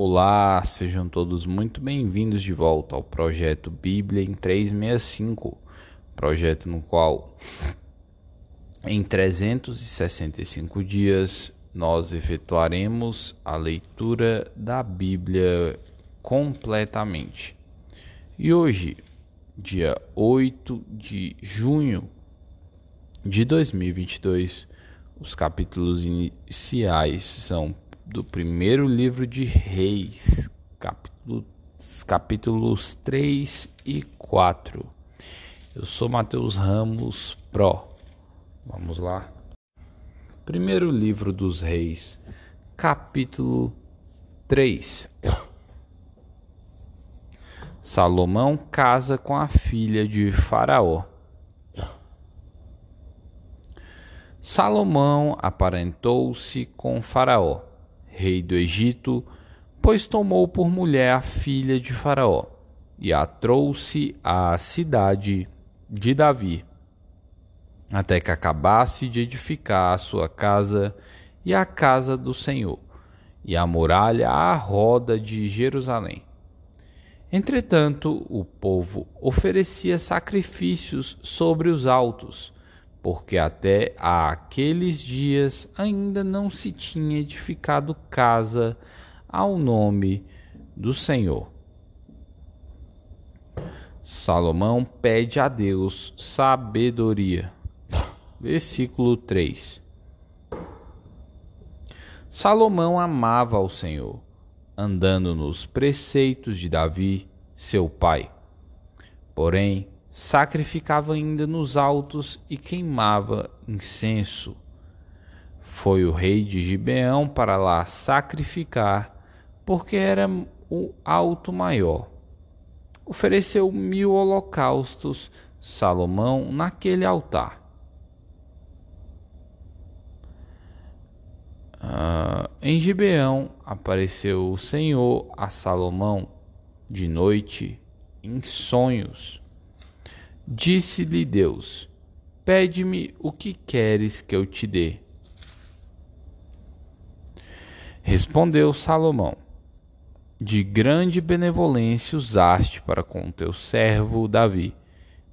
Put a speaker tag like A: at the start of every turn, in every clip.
A: Olá, sejam todos muito bem-vindos de volta ao projeto Bíblia em 365, projeto no qual em 365 dias nós efetuaremos a leitura da Bíblia completamente. E hoje, dia 8 de junho de 2022, os capítulos iniciais são do primeiro livro de Reis, capítulo, capítulos 3 e 4. Eu sou Mateus Ramos Pro. Vamos lá. Primeiro livro dos Reis, capítulo 3. Salomão casa com a filha de Faraó. Salomão aparentou-se com Faraó rei do Egito, pois tomou por mulher a filha de Faraó e a trouxe à cidade de Davi, até que acabasse de edificar a sua casa e a casa do Senhor, e a muralha à roda de Jerusalém. Entretanto, o povo oferecia sacrifícios sobre os altos, porque até aqueles dias ainda não se tinha edificado casa ao nome do Senhor. Salomão pede a Deus sabedoria. Versículo 3. Salomão amava ao Senhor, andando nos preceitos de Davi, seu pai. Porém, sacrificava ainda nos altos e queimava incenso. Foi o rei de Gibeão para lá sacrificar, porque era o alto maior. Ofereceu mil holocaustos Salomão naquele altar. Uh, em Gibeão apareceu o Senhor a Salomão de noite em sonhos Disse-lhe Deus: Pede-me o que queres que eu te dê. Respondeu Salomão: De grande benevolência usaste para com teu servo Davi,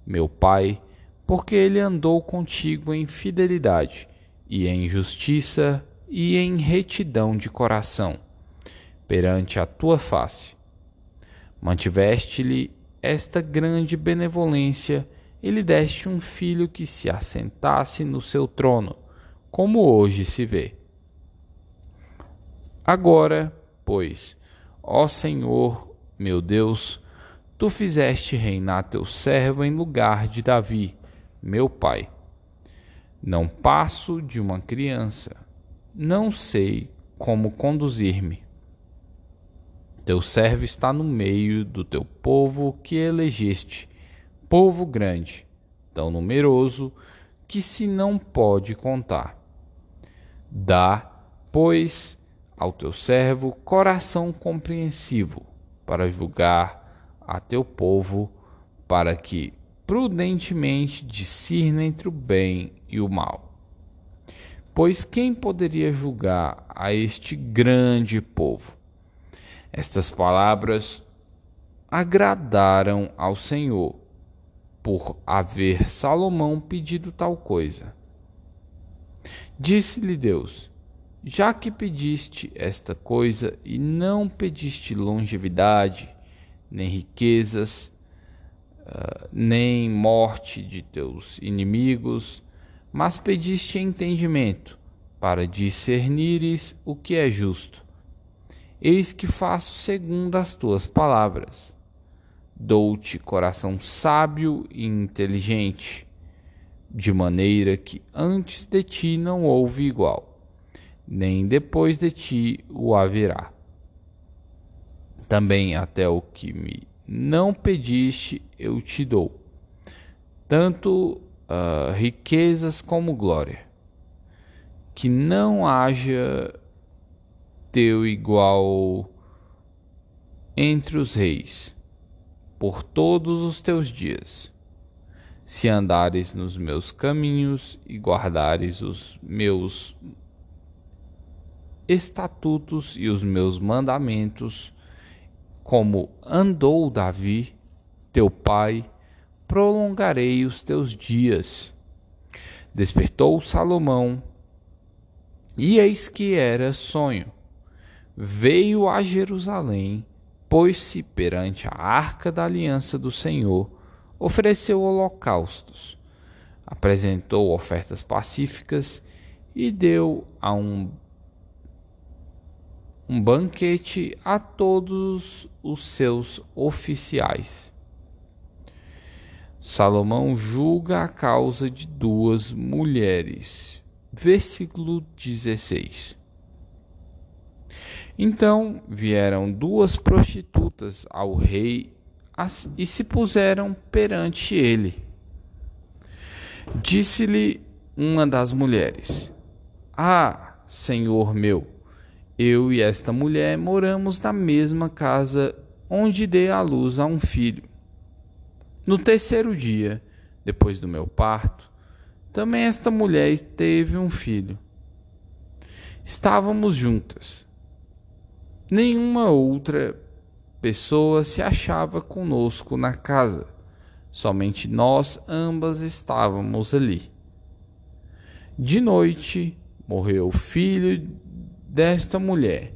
A: meu pai, porque ele andou contigo em fidelidade e em justiça e em retidão de coração perante a tua face. Mantiveste-lhe esta grande benevolência e lhe deste um filho que se assentasse no seu trono, como hoje se vê. Agora, pois, ó Senhor, meu Deus, tu fizeste reinar teu servo em lugar de Davi, meu pai. Não passo de uma criança, não sei como conduzir-me. Teu servo está no meio do teu povo que elegeste, povo grande, tão numeroso que se não pode contar. Dá, pois, ao teu servo coração compreensivo para julgar a teu povo, para que prudentemente discirna entre o bem e o mal. Pois quem poderia julgar a este grande povo? Estas palavras agradaram ao Senhor, por haver Salomão pedido tal coisa. Disse-lhe Deus: Já que pediste esta coisa e não pediste longevidade, nem riquezas, uh, nem morte de teus inimigos, mas pediste entendimento, para discernires o que é justo Eis que faço segundo as tuas palavras. Dou-te coração sábio e inteligente, de maneira que antes de ti não houve igual, nem depois de ti o haverá. Também até o que me não pediste eu te dou, tanto uh, riquezas como glória, que não haja teu igual entre os reis, por todos os teus dias. Se andares nos meus caminhos e guardares os meus estatutos e os meus mandamentos, como andou Davi, teu pai, prolongarei os teus dias. Despertou Salomão, e eis que era sonho. Veio a Jerusalém, pôs-se perante a arca da aliança do Senhor, ofereceu holocaustos, apresentou ofertas pacíficas e deu a um um banquete a todos os seus oficiais. Salomão julga a causa de duas mulheres. Versículo 16. Então vieram duas prostitutas ao rei e se puseram perante ele. Disse-lhe uma das mulheres: Ah, senhor meu, eu e esta mulher moramos na mesma casa onde dei à luz a um filho. No terceiro dia, depois do meu parto, também esta mulher teve um filho. Estávamos juntas. Nenhuma outra pessoa se achava conosco na casa. Somente nós ambas estávamos ali. De noite morreu o filho desta mulher,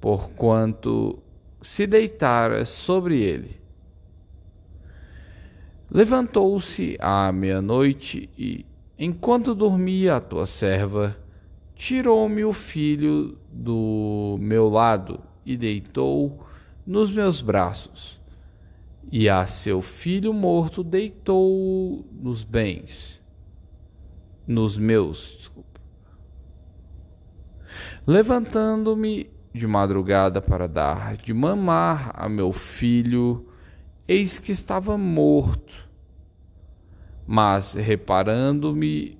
A: porquanto se deitara sobre ele. Levantou-se à meia-noite e, enquanto dormia a tua serva, tirou-me o filho do meu lado e deitou nos meus braços. E a seu filho morto deitou nos bens, nos meus, desculpa Levantando-me de madrugada para dar de mamar a meu filho, eis que estava morto. Mas reparando-me,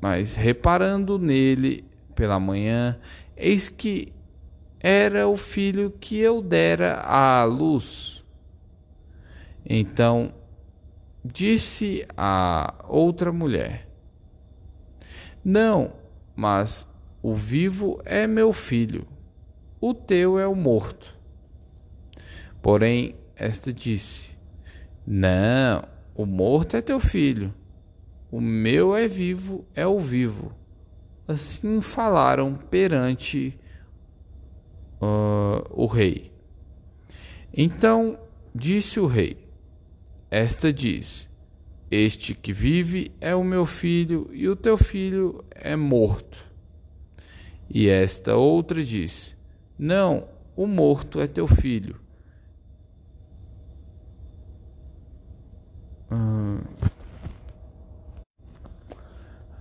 A: mas reparando nele pela manhã, eis que era o filho que eu dera à luz. Então disse a outra mulher: Não, mas o vivo é meu filho, o teu é o morto. Porém, esta disse: Não, o morto é teu filho, o meu é vivo, é o vivo. Assim falaram perante uh, o rei. Então disse o rei: Esta diz: este que vive é o meu filho, e o teu filho é morto. E esta outra diz: Não, o morto é teu filho. Uh,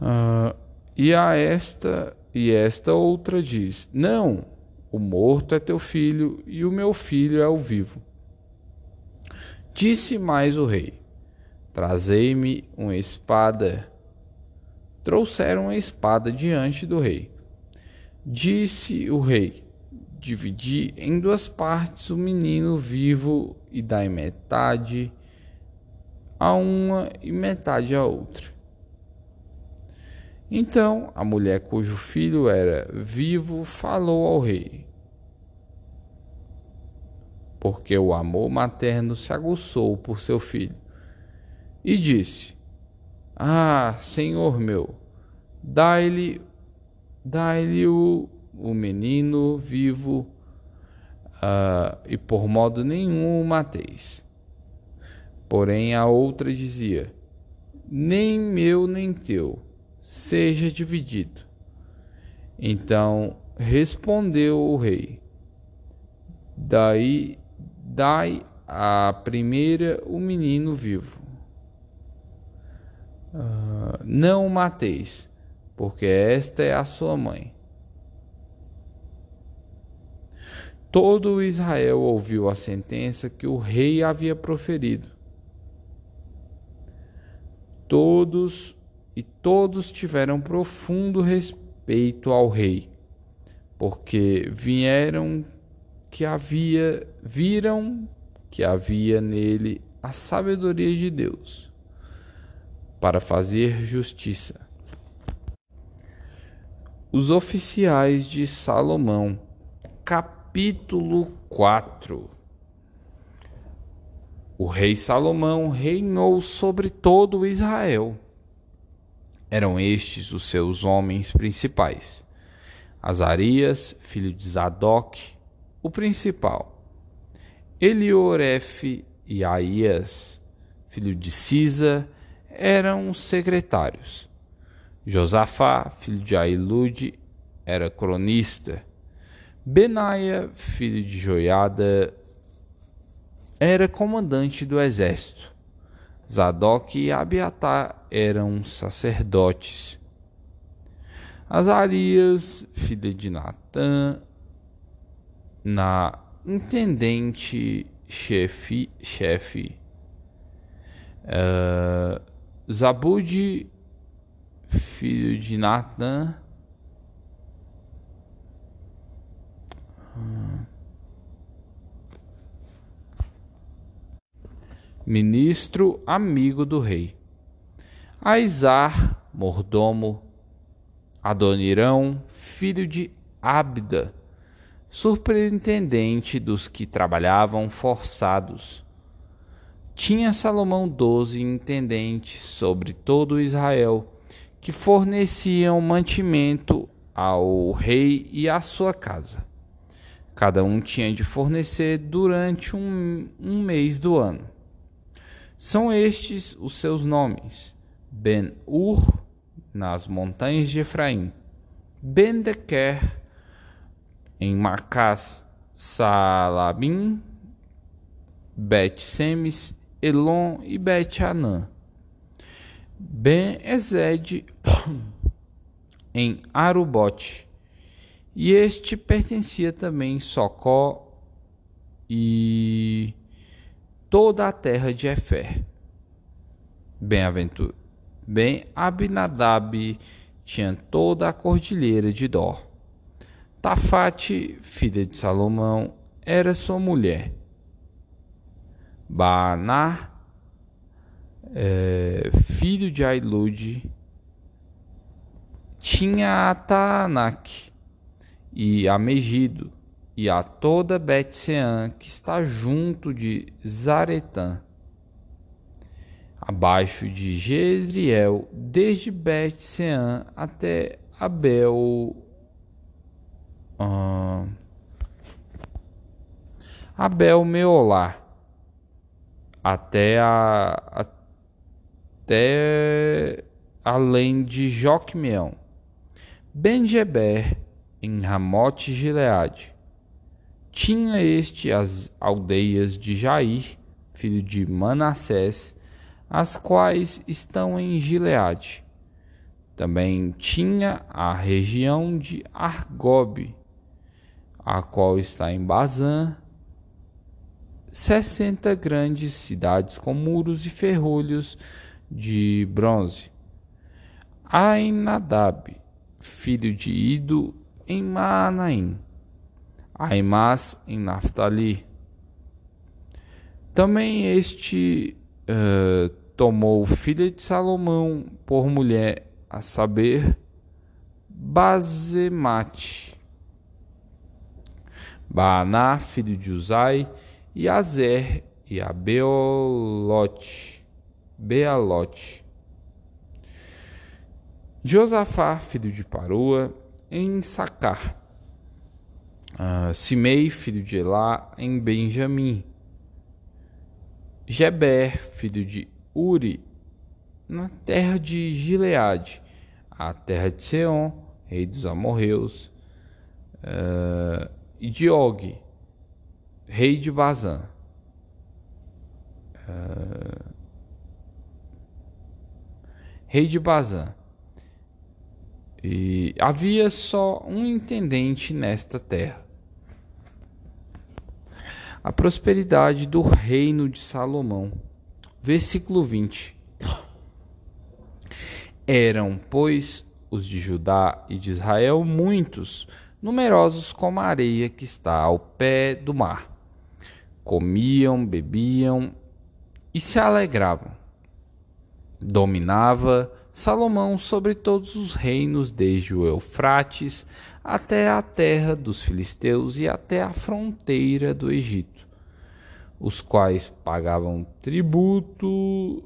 A: uh, e a esta e esta outra diz: Não, o morto é teu filho e o meu filho é o vivo. Disse mais o rei: Trazei-me uma espada. Trouxeram uma espada diante do rei. Disse o rei: Dividi em duas partes o menino vivo e dai metade a uma e metade a outra. Então a mulher cujo filho era vivo falou ao rei, porque o amor materno se aguçou por seu filho e disse: Ah, Senhor meu, dai-lhe dai-lhe o, o menino vivo uh, e por modo nenhum o mateis. Porém a outra dizia: Nem meu nem teu, seja dividido. Então respondeu o rei: Daí dai a primeira o menino vivo Uh, não o mateis, porque esta é a sua mãe. Todo Israel ouviu a sentença que o rei havia proferido. Todos e todos tiveram profundo respeito ao rei, porque vieram que havia viram que havia nele a sabedoria de Deus para fazer justiça. Os oficiais de Salomão, capítulo 4 O rei Salomão reinou sobre todo Israel. Eram estes os seus homens principais: Azarias, filho de Zadok, o principal, Elioref e Aías, filho de Sisa, eram secretários. Josafá, filho de Ailude, era cronista. Benaia, filho de Joiada, era comandante do exército. Zadok e Abiatar eram sacerdotes. Azarias, filho de Natã, na intendente chefe, chefe. Uh, Zabude, filho de Natan. Ministro amigo do rei. Aizar, mordomo. Adonirão, filho de Abda, superintendente dos que trabalhavam forçados. Tinha Salomão doze intendentes sobre todo Israel que forneciam mantimento ao rei e à sua casa. Cada um tinha de fornecer durante um, um mês do ano. São estes os seus nomes: Ben-Ur, nas montanhas de Efraim, Ben-Dequer, em Macás, Salabim, Bet-Semes, Elon e Bet-Anã Ben-Ezed em Arubote. E este pertencia também Socó e toda a terra de Efer. Bem-aventura. Ben Abinadab tinha toda a cordilheira de Dor. Tafate, filha de Salomão, era sua mulher. Baanar é, filho de Ailud, tinha a Taanak e a Megido e a toda Betsean que está junto de Zaretã, abaixo de Jezreel, desde Betsean até Abel. Uh, Abel Meolá, até a até além de Joquemeão, Benjeber, em Ramote Gileade. Tinha este as aldeias de Jair, filho de Manassés, as quais estão em Gileade. Também tinha a região de Argobe, a qual está em Bazã, sessenta grandes cidades com muros e ferrolhos de bronze. Ainadab, filho de Ido, em Maanaim. Aimás, em Naphtali. Também este uh, tomou filha de Salomão por mulher, a saber, Bazemate. Baaná, filho de Uzai, e Azer, e Abeolote. Bealote. Josafá, filho de Parua, em Sacar. Uh, Simei, filho de Elá, em Benjamim. Geber, filho de Uri, na terra de Gileade, a terra de Seom, rei dos amorreus, uh, e de Og, rei de Bazã. Uh, rei de Bazã. E havia só um intendente nesta terra. A prosperidade do reino de Salomão. Versículo 20. Eram, pois, os de Judá e de Israel muitos, numerosos como a areia que está ao pé do mar. Comiam, bebiam e se alegravam dominava Salomão sobre todos os reinos, desde o Eufrates até a terra dos filisteus e até a fronteira do Egito, os quais pagavam tributo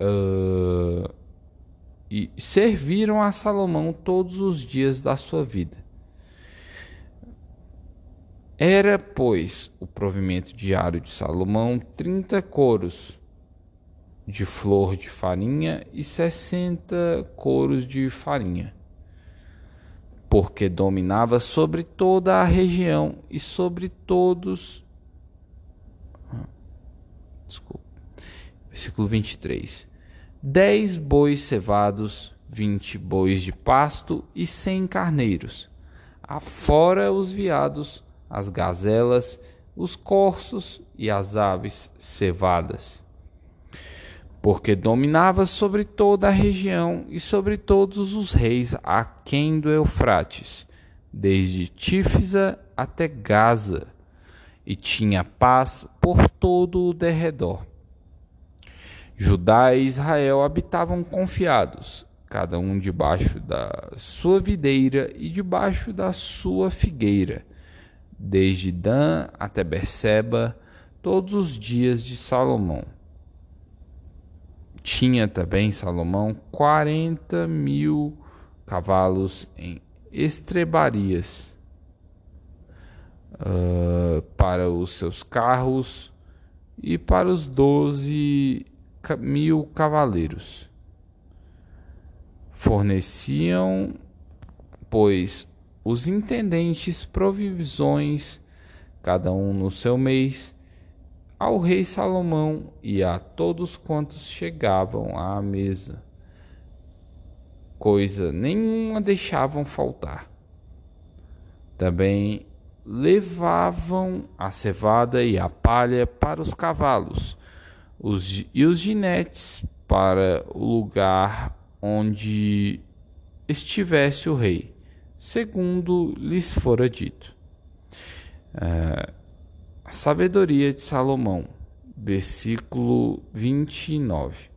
A: uh, e serviram a Salomão todos os dias da sua vida. Era, pois, o provimento diário de Salomão trinta coros de flor de farinha e sessenta coros de farinha, porque dominava sobre toda a região e sobre todos. Desculpa. Versículo 23. Dez bois cevados, vinte bois de pasto e cem carneiros, afora os veados as gazelas, os corços e as aves cevadas. Porque dominava sobre toda a região e sobre todos os reis aquém do Eufrates, desde Tífisa até Gaza, e tinha paz por todo o derredor. Judá e Israel habitavam confiados, cada um debaixo da sua videira e debaixo da sua figueira, desde Dan até Berseba, todos os dias de Salomão. Tinha também Salomão quarenta mil cavalos em estrebarias uh, para os seus carros e para os doze mil cavaleiros. Forneciam, pois, os intendentes provisões, cada um no seu mês, ao rei Salomão e a todos quantos chegavam à mesa. Coisa nenhuma deixavam faltar. Também levavam a cevada e a palha para os cavalos, os, e os ginetes para o lugar onde estivesse o rei segundo lhes fora dito. É, a sabedoria de Salomão, versículo 29.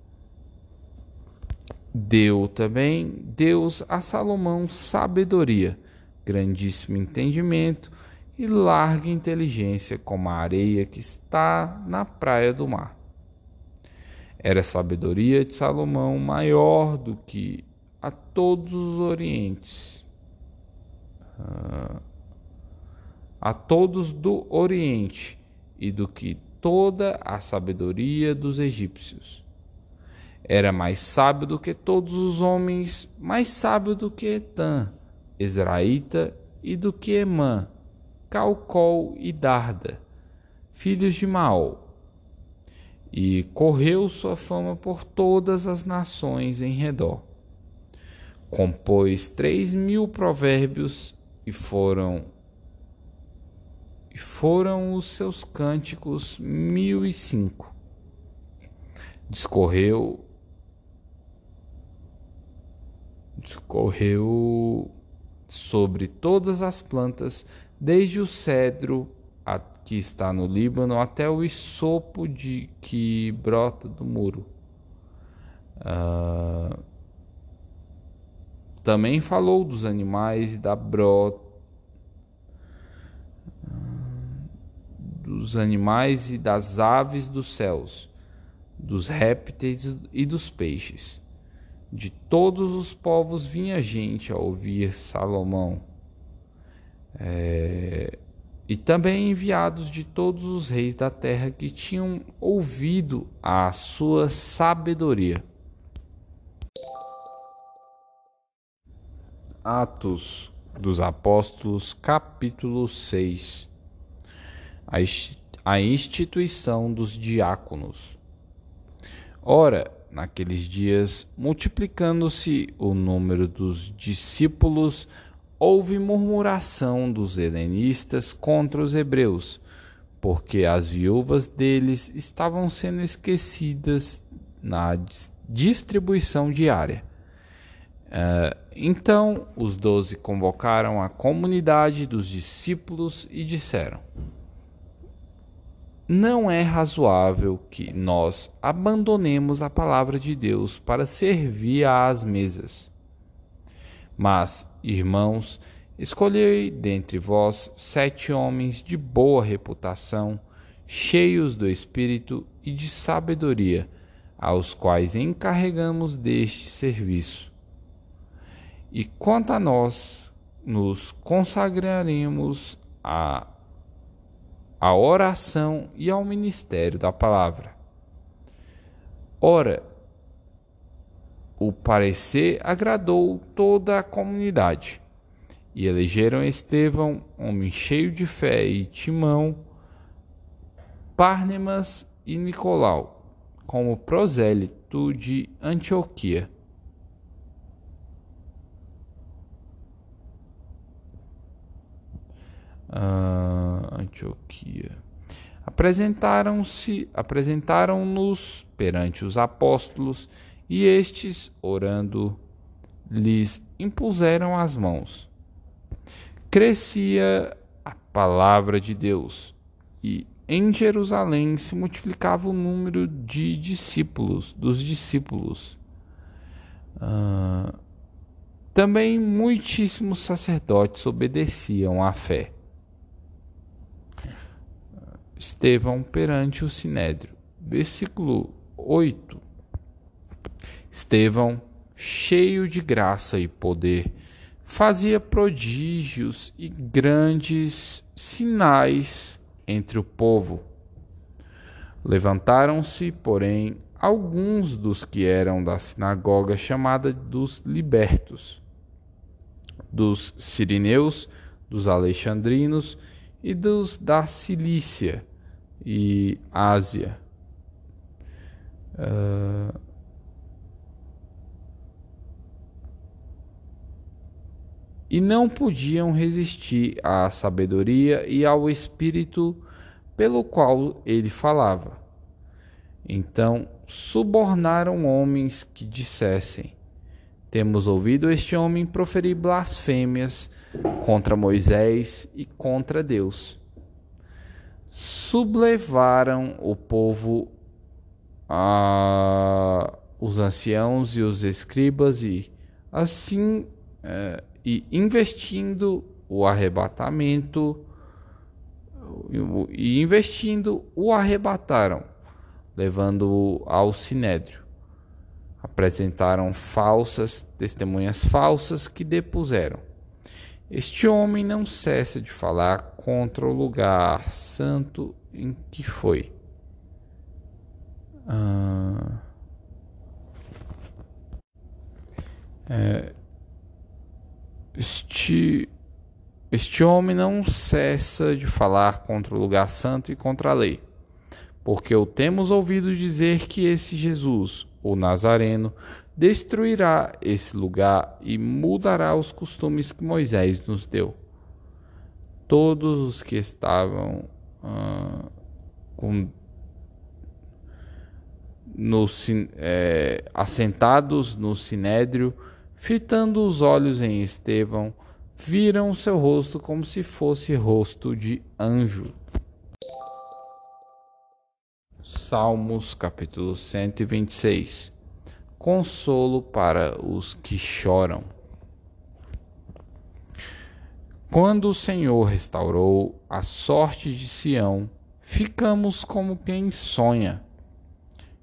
A: Deu também Deus a Salomão sabedoria, grandíssimo entendimento e larga inteligência, como a areia que está na praia do mar. Era sabedoria de Salomão maior do que a todos os orientes a todos do Oriente e do que toda a sabedoria dos egípcios. Era mais sábio do que todos os homens, mais sábio do que Etan, Ezraíta, e do que Emã, Calcol e Darda, filhos de Maol. E correu sua fama por todas as nações em redor. Compôs três mil provérbios e foram e foram os seus cânticos mil e cinco. Discorreu discorreu sobre todas as plantas, desde o cedro a, que está no Líbano até o isopo de que brota do muro. Uh, também falou dos animais e da bro dos animais e das aves dos céus, dos répteis e dos peixes. De todos os povos vinha gente a ouvir Salomão. É... E também enviados de todos os reis da terra que tinham ouvido a sua sabedoria. Atos dos Apóstolos, capítulo 6 A instituição dos diáconos. Ora, naqueles dias, multiplicando-se o número dos discípulos, houve murmuração dos helenistas contra os hebreus, porque as viúvas deles estavam sendo esquecidas na distribuição diária. Uh, então os doze convocaram a comunidade dos discípulos e disseram: não é razoável que nós abandonemos a palavra de Deus para servir às mesas. Mas, irmãos, escolhei dentre vós sete homens de boa reputação, cheios do Espírito e de sabedoria, aos quais encarregamos deste serviço. E quanto a nós, nos consagraremos a à oração e ao ministério da palavra. Ora, o parecer agradou toda a comunidade, e elegeram Estevão, homem cheio de fé, e Timão, Párnemas e Nicolau, como prosélito de Antioquia. uh, Antioquia. Apresentaram-se, apresentaram-nos perante os apóstolos e estes, orando, lhes impuseram as mãos. Crescia a palavra de Deus e em Jerusalém se multiplicava o número de discípulos, dos discípulos. Uh, também muitíssimos sacerdotes obedeciam à fé. Estevão perante o sinédrio. Versículo 8. Estevão, cheio de graça e poder, fazia prodígios e grandes sinais entre o povo. Levantaram-se, porém, alguns dos que eram da sinagoga chamada dos libertos, dos sirineus, dos alexandrinos e dos da Cilícia e Ásia. Uh, e não podiam resistir à sabedoria e ao espírito pelo qual ele falava. Então subornaram homens que dissessem: Temos ouvido este homem proferir blasfêmias contra Moisés e contra Deus. Sublevaram o povo a os anciãos e os escribas e assim é, e investindo o arrebatamento e investindo o arrebataram levando-o ao sinédrio. Apresentaram falsas testemunhas falsas que depuseram. Este homem não cessa de falar contra o lugar santo em que foi. Ah, é, este, este homem não cessa de falar contra o lugar santo e contra a lei, porque o temos ouvido dizer que esse Jesus, o Nazareno, destruirá esse lugar e mudará os costumes que Moisés nos deu. Todos os que estavam uh, com, no, é, assentados no sinédrio, fitando os olhos em Estevão, viram seu rosto como se fosse rosto de anjo. Salmos capítulo 126 consolo para os que choram. Quando o Senhor restaurou a sorte de Sião, ficamos como quem sonha.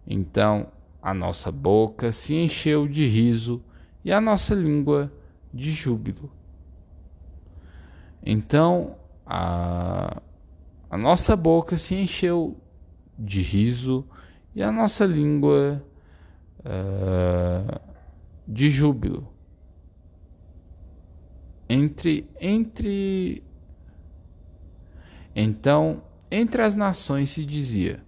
A: Então a nossa boca se encheu de riso e a nossa língua de júbilo. Então a, a nossa boca se encheu de riso e a nossa língua uh, de júbilo. Entre, entre. Então, entre as nações se dizia: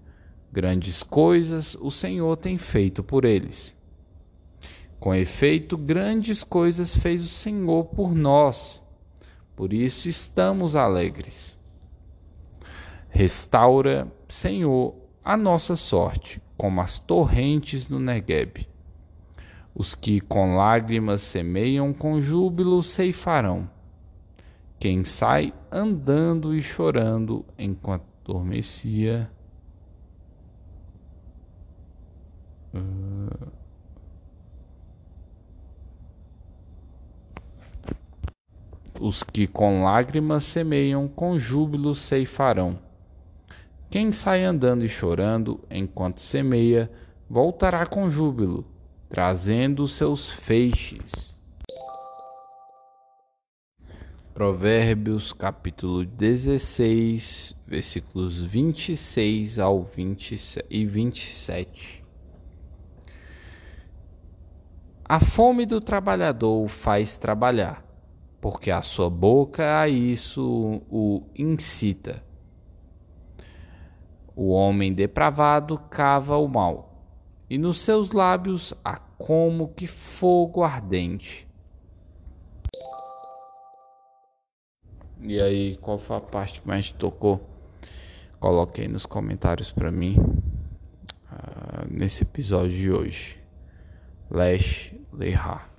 A: Grandes coisas o Senhor tem feito por eles. Com efeito, grandes coisas fez o Senhor por nós, por isso estamos alegres. Restaura, Senhor, a nossa sorte, como as torrentes do Negueb. Os que com lágrimas semeiam, com júbilo ceifarão. Quem sai andando e chorando enquanto adormecia. Uh... Os que com lágrimas semeiam, com júbilo ceifarão. Quem sai andando e chorando enquanto semeia, voltará com júbilo, trazendo seus feixes. Provérbios capítulo 16, versículos 26 ao 20 e 27. A fome do trabalhador faz trabalhar, porque a sua boca a isso o incita. O homem depravado cava o mal, e nos seus lábios há como que fogo ardente. E aí, qual foi a parte que mais te tocou? Coloque aí nos comentários para mim uh, nesse episódio de hoje. Lash Lehar.